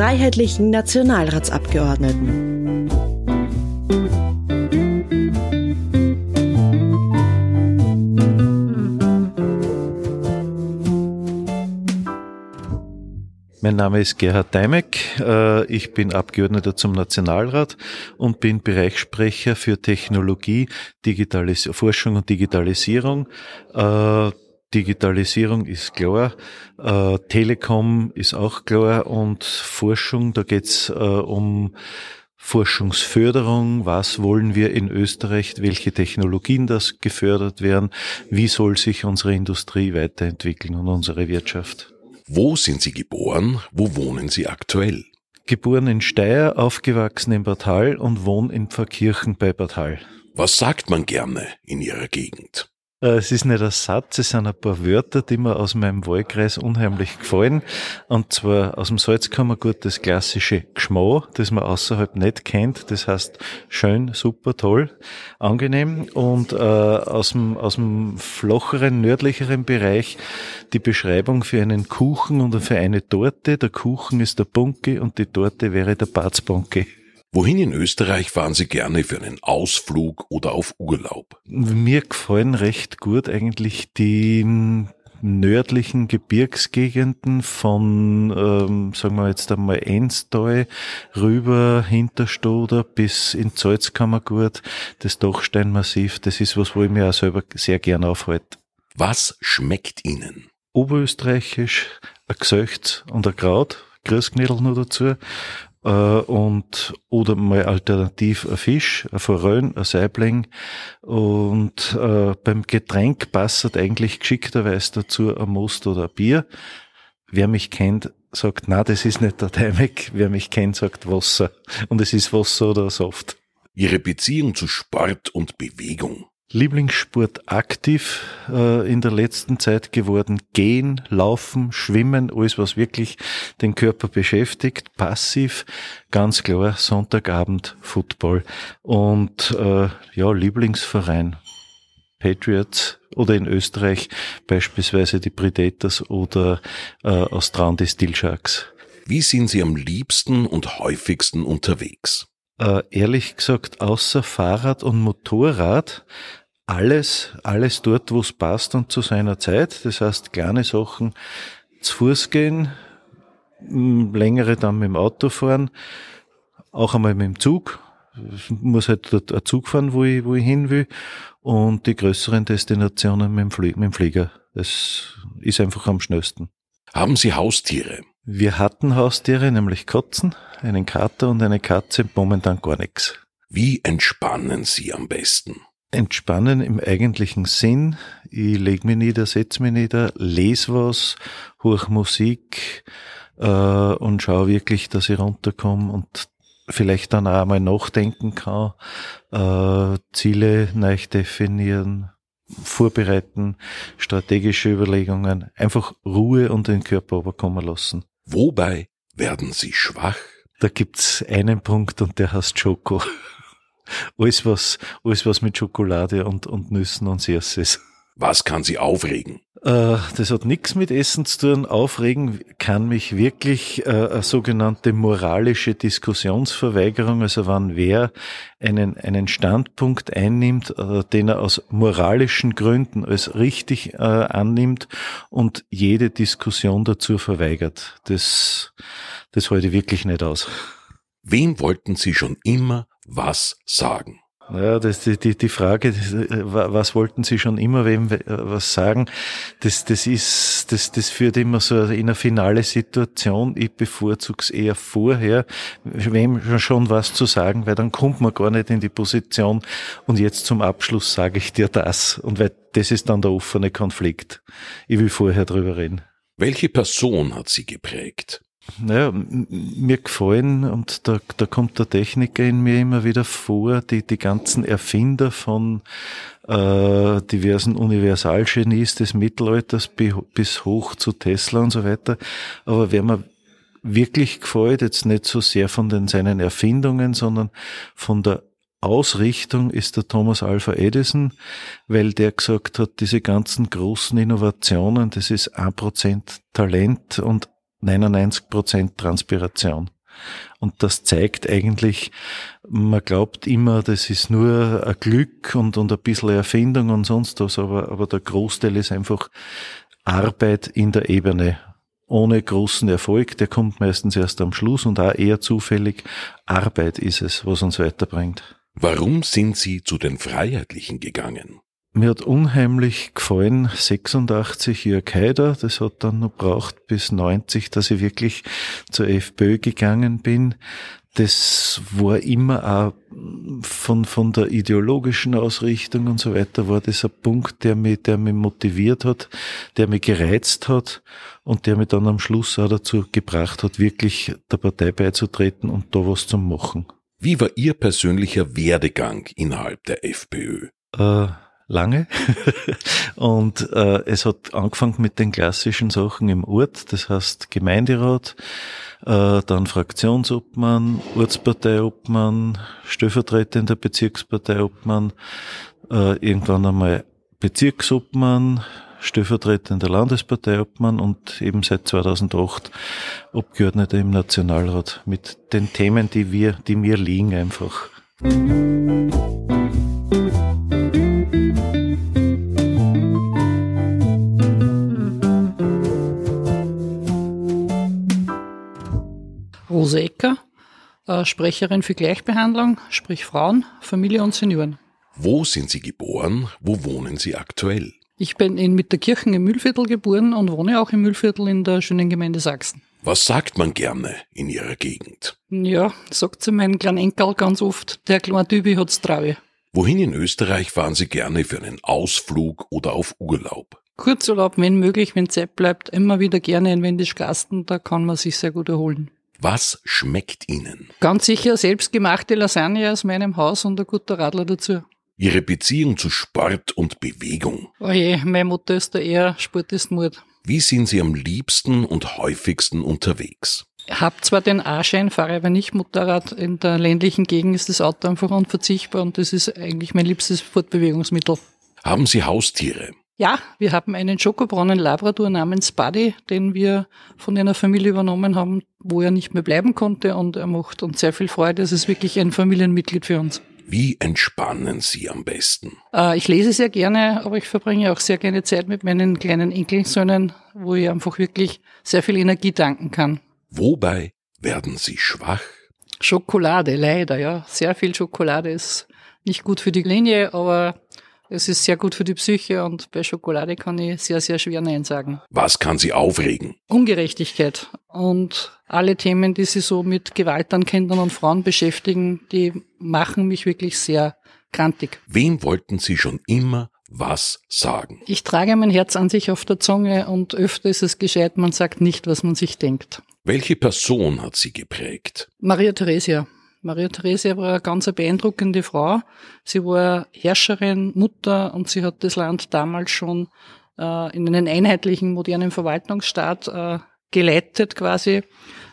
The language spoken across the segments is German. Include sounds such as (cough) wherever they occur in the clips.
freiheitlichen Nationalratsabgeordneten. Mein Name ist Gerhard Deimek. Äh, ich bin Abgeordneter zum Nationalrat und bin Bereichssprecher für Technologie, Digitalis Forschung und Digitalisierung. Äh, Digitalisierung ist klar, äh, Telekom ist auch klar und Forschung, da geht's um Forschungsförderung, was wollen wir in Österreich, welche Technologien das gefördert werden, wie soll sich unsere Industrie weiterentwickeln und unsere Wirtschaft. Wo sind Sie geboren? Wo wohnen Sie aktuell? Geboren in Steyr, aufgewachsen in Bad Hall und wohne in Pfarrkirchen bei Bad Hall. Was sagt man gerne in Ihrer Gegend? Äh, es ist nicht ein Satz, es sind ein paar Wörter, die mir aus meinem Wahlkreis unheimlich gefallen. Und zwar aus dem Salzkammergut das klassische Geschmau, das man außerhalb nicht kennt. Das heißt schön, super, toll, angenehm. Und äh, aus, dem, aus dem flacheren, nördlicheren Bereich die Beschreibung für einen Kuchen und für eine Torte. Der Kuchen ist der Bunke und die Torte wäre der Barzbunke. Wohin in Österreich fahren Sie gerne für einen Ausflug oder auf Urlaub? Mir gefallen recht gut eigentlich die nördlichen Gebirgsgegenden von, ähm, sagen wir jetzt einmal Enstal rüber Hinterstoder bis in Salzkammergut, das Dachsteinmassiv, das ist was, wo ich mir auch selber sehr gern aufhalte. Was schmeckt Ihnen? Oberösterreichisch, ein Gesöcht und ein Kraut, Grüßknödel nur dazu äh, und oder mal alternativ ein Fisch, ein Forellen, ein Saibling und äh, beim Getränk passt eigentlich geschickterweise dazu ein Most oder ein Bier. Wer mich kennt, sagt, na, das ist nicht der Teimek. Wer mich kennt, sagt Wasser. Und es ist Wasser oder Soft. Ihre Beziehung zu Sport und Bewegung. Lieblingssport aktiv äh, in der letzten Zeit geworden. Gehen, Laufen, Schwimmen, alles was wirklich den Körper beschäftigt. Passiv, ganz klar, Sonntagabend Football. Und äh, ja, Lieblingsverein. Patriots oder in Österreich beispielsweise die Predators oder äh, Australien die Steel Sharks. Wie sind Sie am liebsten und häufigsten unterwegs? Äh, ehrlich gesagt, außer Fahrrad und Motorrad alles, alles dort, wo es passt und zu seiner Zeit. Das heißt, kleine Sachen zu Fuß gehen, längere dann mit dem Auto fahren, auch einmal mit dem Zug. Ich muss halt dort ein Zug fahren, wo ich, wo ich hin will. Und die größeren Destinationen mit dem, Flie mit dem Flieger. Das ist einfach am schnellsten. Haben Sie Haustiere? Wir hatten Haustiere, nämlich Katzen, einen Kater und eine Katze, momentan gar nichts. Wie entspannen Sie am besten? Entspannen im eigentlichen Sinn. Ich leg mich nieder, setz mich nieder, lese was, hoch Musik äh, und schaue wirklich, dass ich runterkomme und vielleicht dann auch einmal nachdenken kann, äh, Ziele neu definieren, vorbereiten, strategische Überlegungen, einfach Ruhe und den Körper überkommen lassen. Wobei werden Sie schwach? Da gibt's einen Punkt und der heißt Schoko. Alles was, alles was mit Schokolade und, und Nüssen und Süßes. Was kann Sie aufregen? Äh, das hat nichts mit Essen zu tun. Aufregen kann mich wirklich äh, eine sogenannte moralische Diskussionsverweigerung, also wann wer einen, einen Standpunkt einnimmt, äh, den er aus moralischen Gründen als richtig annimmt und jede Diskussion dazu verweigert. Das, das halte ich wirklich nicht aus. Wem wollten Sie schon immer was sagen? Ja, das die, die, die Frage, was wollten Sie schon immer wem was sagen? Das, das ist, das, das führt immer so in eine finale Situation. Ich bevorzuge es eher vorher, wem schon was zu sagen, weil dann kommt man gar nicht in die Position. Und jetzt zum Abschluss sage ich dir das. Und weil das ist dann der offene Konflikt. Ich will vorher drüber reden. Welche Person hat Sie geprägt? Naja, mir gefallen, und da, da kommt der Techniker in mir immer wieder vor, die, die ganzen Erfinder von äh, diversen Universalgenies des Mittelalters bis hoch zu Tesla und so weiter. Aber wer mir wirklich gefällt, jetzt nicht so sehr von den seinen Erfindungen, sondern von der Ausrichtung ist der Thomas Alpha Edison, weil der gesagt hat, diese ganzen großen Innovationen, das ist ein Prozent Talent und 99 Prozent Transpiration. Und das zeigt eigentlich, man glaubt immer, das ist nur ein Glück und, und ein bisschen Erfindung und sonst was, aber, aber der Großteil ist einfach Arbeit in der Ebene. Ohne großen Erfolg, der kommt meistens erst am Schluss und auch eher zufällig. Arbeit ist es, was uns weiterbringt. Warum sind Sie zu den Freiheitlichen gegangen? Mir hat unheimlich gefallen 86 Jörg Haider. Das hat dann noch braucht bis 90, dass ich wirklich zur FPÖ gegangen bin. Das war immer auch von, von der ideologischen Ausrichtung und so weiter war das ein Punkt, der mich, der mich motiviert hat, der mich gereizt hat und der mich dann am Schluss auch dazu gebracht hat, wirklich der Partei beizutreten und da was zu machen. Wie war Ihr persönlicher Werdegang innerhalb der FPÖ? Äh, lange. (laughs) und äh, es hat angefangen mit den klassischen Sachen im Ort, das heißt Gemeinderat, äh, dann Fraktionsobmann, Ortsparteiobmann, stellvertretender Bezirksparteiobmann, äh, irgendwann einmal Bezirksobmann, stellvertretender Landesparteiobmann und eben seit 2008 Abgeordneter im Nationalrat mit den Themen, die wir, die mir liegen einfach. Rose Ecker, äh, Sprecherin für Gleichbehandlung, sprich Frauen, Familie und Senioren. Wo sind Sie geboren? Wo wohnen Sie aktuell? Ich bin in Mitterkirchen im Mühlviertel geboren und wohne auch im Mühlviertel in der schönen Gemeinde Sachsen. Was sagt man gerne in Ihrer Gegend? Ja, sagt zu meinem kleinen Enkel ganz oft, der kleine Typi hat's traue. Wohin in Österreich fahren Sie gerne für einen Ausflug oder auf Urlaub? Kurzurlaub, wenn möglich, wenn Zeit bleibt, immer wieder gerne in Wendischgasten, da kann man sich sehr gut erholen. Was schmeckt Ihnen? Ganz sicher selbstgemachte Lasagne aus meinem Haus und ein guter Radler dazu. Ihre Beziehung zu Sport und Bewegung? Oje, mein Motto ist da eher, Sport ist Mord. Wie sind Sie am liebsten und häufigsten unterwegs? Habe zwar den A-Schein, fahre aber nicht Motorrad. In der ländlichen Gegend ist das Auto einfach unverzichtbar und das ist eigentlich mein liebstes Fortbewegungsmittel. Haben Sie Haustiere? Ja, wir haben einen Schokobrunnen Labrador namens Buddy, den wir von einer Familie übernommen haben, wo er nicht mehr bleiben konnte und er macht uns sehr viel Freude. Es ist wirklich ein Familienmitglied für uns. Wie entspannen Sie am besten? Äh, ich lese sehr gerne, aber ich verbringe auch sehr gerne Zeit mit meinen kleinen Enkelsöhnen, wo ich einfach wirklich sehr viel Energie danken kann. Wobei werden Sie schwach? Schokolade, leider, ja. Sehr viel Schokolade ist nicht gut für die Linie, aber es ist sehr gut für die Psyche und bei Schokolade kann ich sehr, sehr schwer Nein sagen. Was kann Sie aufregen? Ungerechtigkeit und alle Themen, die sich so mit Gewalt an Kindern und Frauen beschäftigen, die machen mich wirklich sehr krantig. Wem wollten Sie schon immer was sagen? Ich trage mein Herz an sich auf der Zunge und öfter ist es gescheit, man sagt nicht, was man sich denkt. Welche Person hat Sie geprägt? Maria Theresia. Maria Theresia war eine ganz beeindruckende Frau. Sie war Herrscherin, Mutter und sie hat das Land damals schon äh, in einen einheitlichen, modernen Verwaltungsstaat äh, geleitet quasi.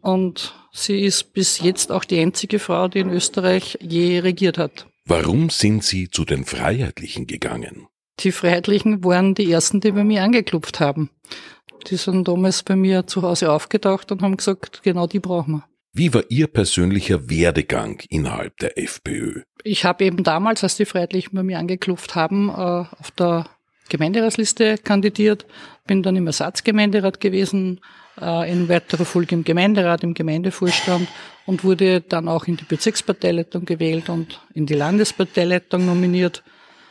Und sie ist bis jetzt auch die einzige Frau, die in Österreich je regiert hat. Warum sind Sie zu den Freiheitlichen gegangen? Die Freiheitlichen waren die ersten, die bei mir angeklopft haben. Die sind damals bei mir zu Hause aufgetaucht und haben gesagt, genau die brauchen wir. Wie war Ihr persönlicher Werdegang innerhalb der FPÖ? Ich habe eben damals, als die Freiheitlichen bei mir angeklopft haben, äh, auf der Gemeinderatsliste kandidiert, bin dann im Ersatzgemeinderat gewesen, äh, in weiterer Folge im Gemeinderat, im Gemeindevorstand und wurde dann auch in die Bezirksparteileitung gewählt und in die Landesparteileitung nominiert.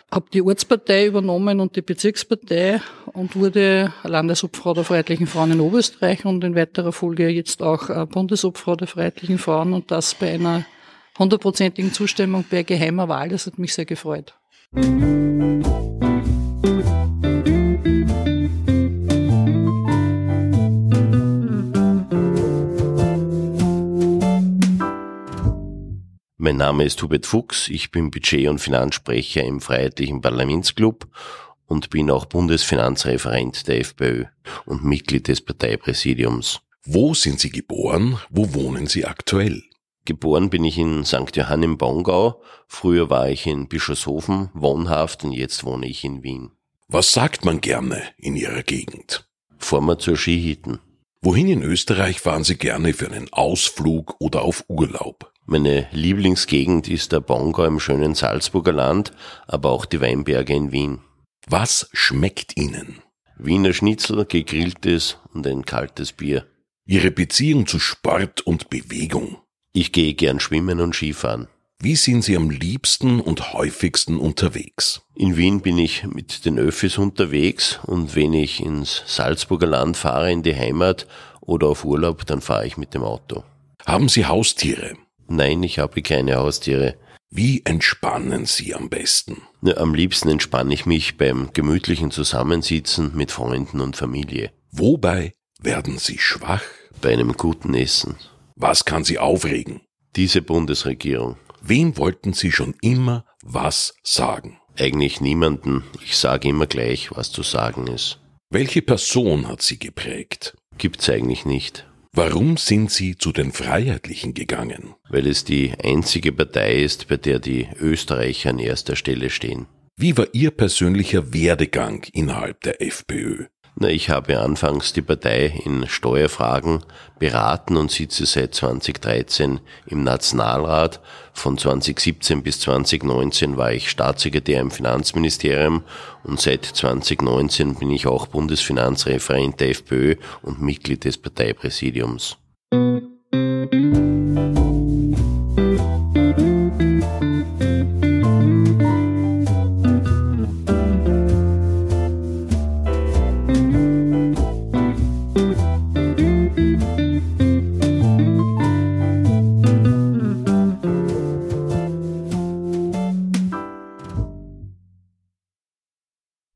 Habe die Ortspartei übernommen und die Bezirkspartei und wurde Landesobfrau der Freiheitlichen Frauen in Oberösterreich und in weiterer Folge jetzt auch äh, Bundesobfrau der Freiheitlichen Frauen und das bei einer hundertprozentigen Zustimmung bei geheimer Wahl. Das hat mich sehr gefreut. Mein Name ist Hubert Fuchs, ich bin Budget- und Finanzsprecher im Freiheitlichen Parlamentsclub und bin auch Bundesfinanzreferent der FPÖ und Mitglied des Parteipräsidiums. Wo sind Sie geboren? Wo wohnen Sie aktuell? Geboren bin ich in St. Johann im Bongau. Früher war ich in Bischofshofen wohnhaft und jetzt wohne ich in Wien. Was sagt man gerne in Ihrer Gegend? Wir zur Skihitten. Wohin in Österreich fahren Sie gerne für einen Ausflug oder auf Urlaub? Meine Lieblingsgegend ist der Bongau im schönen Salzburger Land, aber auch die Weinberge in Wien. Was schmeckt Ihnen? Wiener Schnitzel, gegrilltes und ein kaltes Bier. Ihre Beziehung zu Sport und Bewegung. Ich gehe gern schwimmen und Skifahren. Wie sind Sie am liebsten und häufigsten unterwegs? In Wien bin ich mit den Öffis unterwegs und wenn ich ins Salzburger Land fahre, in die Heimat oder auf Urlaub, dann fahre ich mit dem Auto. Haben Sie Haustiere? Nein, ich habe keine Haustiere. Wie entspannen Sie am besten? Am liebsten entspanne ich mich beim gemütlichen Zusammensitzen mit Freunden und Familie. Wobei werden Sie schwach? Bei einem guten Essen. Was kann Sie aufregen? Diese Bundesregierung. Wem wollten Sie schon immer was sagen? Eigentlich niemanden. Ich sage immer gleich, was zu sagen ist. Welche Person hat Sie geprägt? Gibt's eigentlich nicht. Warum sind Sie zu den Freiheitlichen gegangen? Weil es die einzige Partei ist, bei der die Österreicher an erster Stelle stehen. Wie war Ihr persönlicher Werdegang innerhalb der FPÖ? Na, ich habe anfangs die Partei in Steuerfragen beraten und sitze seit 2013 im Nationalrat. Von 2017 bis 2019 war ich Staatssekretär im Finanzministerium und seit 2019 bin ich auch Bundesfinanzreferent der FPÖ und Mitglied des Parteipräsidiums.